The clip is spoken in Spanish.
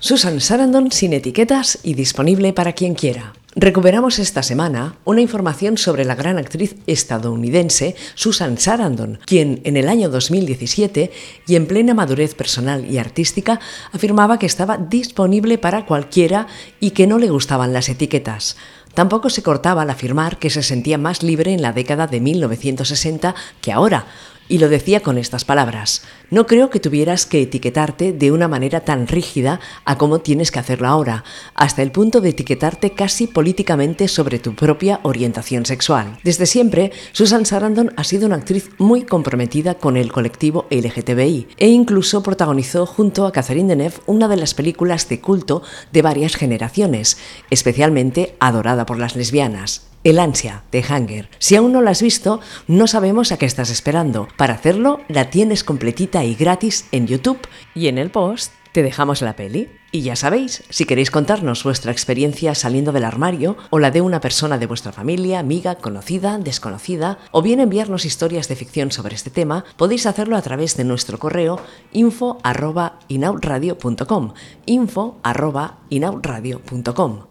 Susan Sarandon sin etiquetas y disponible para quien quiera. Recuperamos esta semana una información sobre la gran actriz estadounidense Susan Sarandon, quien en el año 2017 y en plena madurez personal y artística afirmaba que estaba disponible para cualquiera y que no le gustaban las etiquetas. Tampoco se cortaba al afirmar que se sentía más libre en la década de 1960 que ahora, y lo decía con estas palabras. No creo que tuvieras que etiquetarte de una manera tan rígida a como tienes que hacerlo ahora, hasta el punto de etiquetarte casi políticamente sobre tu propia orientación sexual. Desde siempre, Susan Sarandon ha sido una actriz muy comprometida con el colectivo LGTBI e incluso protagonizó junto a Catherine Deneuve una de las películas de culto de varias generaciones, especialmente adorada por las lesbianas. El ansia de Hanger. Si aún no la has visto, no sabemos a qué estás esperando. Para hacerlo, la tienes completita y gratis en YouTube y en el post te dejamos la peli. Y ya sabéis, si queréis contarnos vuestra experiencia saliendo del armario o la de una persona de vuestra familia, amiga, conocida, desconocida, o bien enviarnos historias de ficción sobre este tema, podéis hacerlo a través de nuestro correo info info.inautradio.com